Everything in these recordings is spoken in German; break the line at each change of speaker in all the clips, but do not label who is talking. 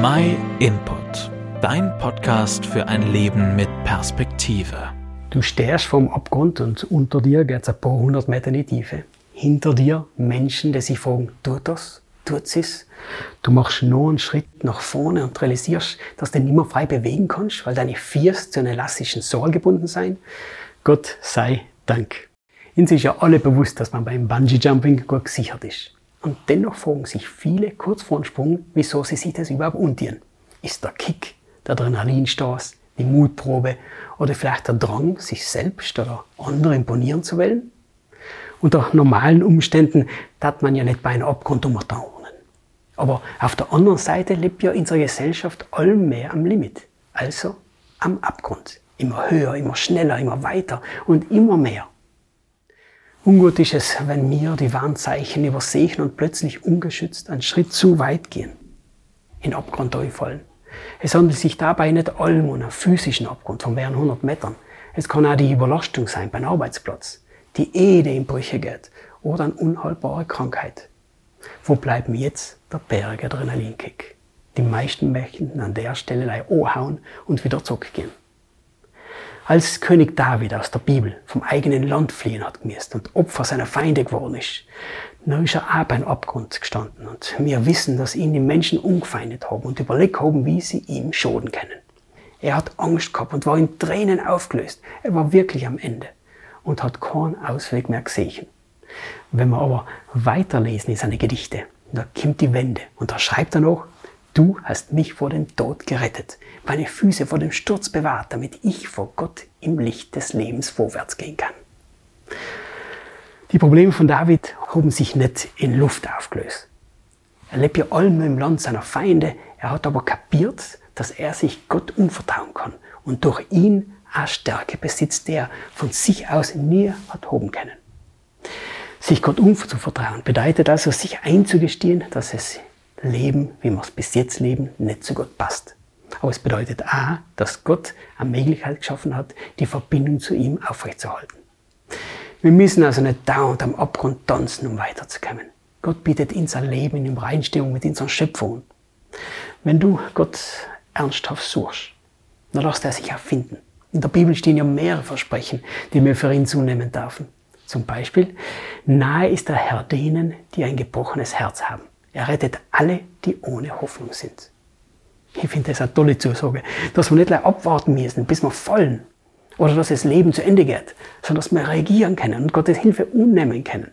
My Input, dein Podcast für ein Leben mit Perspektive.
Du stehst vorm Abgrund und unter dir geht es ein paar hundert Meter in die Tiefe. Hinter dir Menschen, die sich fragen, tut das? Tut es? Du machst nur einen Schritt nach vorne und realisierst, dass du nicht mehr frei bewegen kannst, weil deine Fiers zu einer elastischen Sohle gebunden sind. Gott sei Dank. Ihnen ist ja alle bewusst, dass man beim Bungee-Jumping gut gesichert ist. Und dennoch fragen sich viele kurz vor dem Sprung, wieso sie sich das überhaupt untieren. Ist der Kick, der Adrenalinstoß, die Mutprobe oder vielleicht der Drang, sich selbst oder andere imponieren zu wollen? Unter normalen Umständen tat man ja nicht bei einem Abgrund umtauchen. Aber auf der anderen Seite lebt ja unsere Gesellschaft allmehr am Limit. Also am Abgrund. Immer höher, immer schneller, immer weiter und immer mehr. Ungut ist es, wenn wir die Warnzeichen übersehen und plötzlich ungeschützt einen Schritt zu weit gehen. In Abgrund fallen. Es handelt sich dabei nicht allem um einen physischen Abgrund von mehreren hundert Metern. Es kann auch die Überlastung sein beim Arbeitsplatz, die Ehe, in Brüche geht oder eine unheilbare Krankheit. Wo bleibt mir jetzt der Berg Adrenalinkick? Die meisten möchten an der Stelle anhauen und wieder zurückgehen. Als König David aus der Bibel vom eigenen Land fliehen hat gemusst und Opfer seiner Feinde geworden ist, dann ist er auch beim Abgrund gestanden und wir wissen, dass ihn die Menschen umgefeindet haben und überlegt haben, wie sie ihm schoden können. Er hat Angst gehabt und war in Tränen aufgelöst. Er war wirklich am Ende und hat keinen Ausweg mehr gesehen. Wenn wir aber weiterlesen in seine Gedichte, da kommt die Wende und da schreibt er noch, Du hast mich vor dem Tod gerettet, meine Füße vor dem Sturz bewahrt, damit ich vor Gott im Licht des Lebens vorwärts gehen kann. Die Probleme von David haben sich nicht in Luft aufgelöst. Er lebt ja allem im Land seiner Feinde, er hat aber kapiert, dass er sich Gott umvertrauen kann und durch ihn eine Stärke besitzt, der von sich aus nie hat hoben können. Sich Gott umzuvertrauen bedeutet also, sich einzugestehen, dass es leben, wie wir es bis jetzt leben, nicht so gut passt. Aber es bedeutet auch, dass Gott eine Möglichkeit geschaffen hat, die Verbindung zu ihm aufrechtzuerhalten. Wir müssen also nicht dauernd am Abgrund tanzen, um weiterzukommen. Gott bietet uns ein Leben in Übereinstimmung mit unserer Schöpfung. Wenn du Gott ernsthaft suchst, dann lässt er sich auch finden. In der Bibel stehen ja mehrere Versprechen, die wir für ihn zunehmen dürfen. Zum Beispiel, nahe ist der Herr denen, die ein gebrochenes Herz haben. Er rettet alle, die ohne Hoffnung sind. Ich finde das eine tolle Zusage, dass wir nicht abwarten müssen, bis wir fallen oder dass das Leben zu Ende geht, sondern dass wir reagieren können und Gottes Hilfe unnehmen können.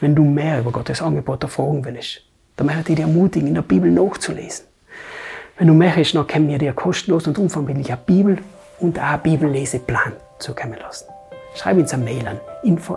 Wenn du mehr über Gottes Angebot erfragen willst, dann möchte ich dich ermutigen, in der Bibel nachzulesen. Wenn du möchtest, dann können wir dir kostenlos und unverbindlich eine Bibel und auch einen Bibelleseplan zukommen lassen. Schreib uns eine Mail an info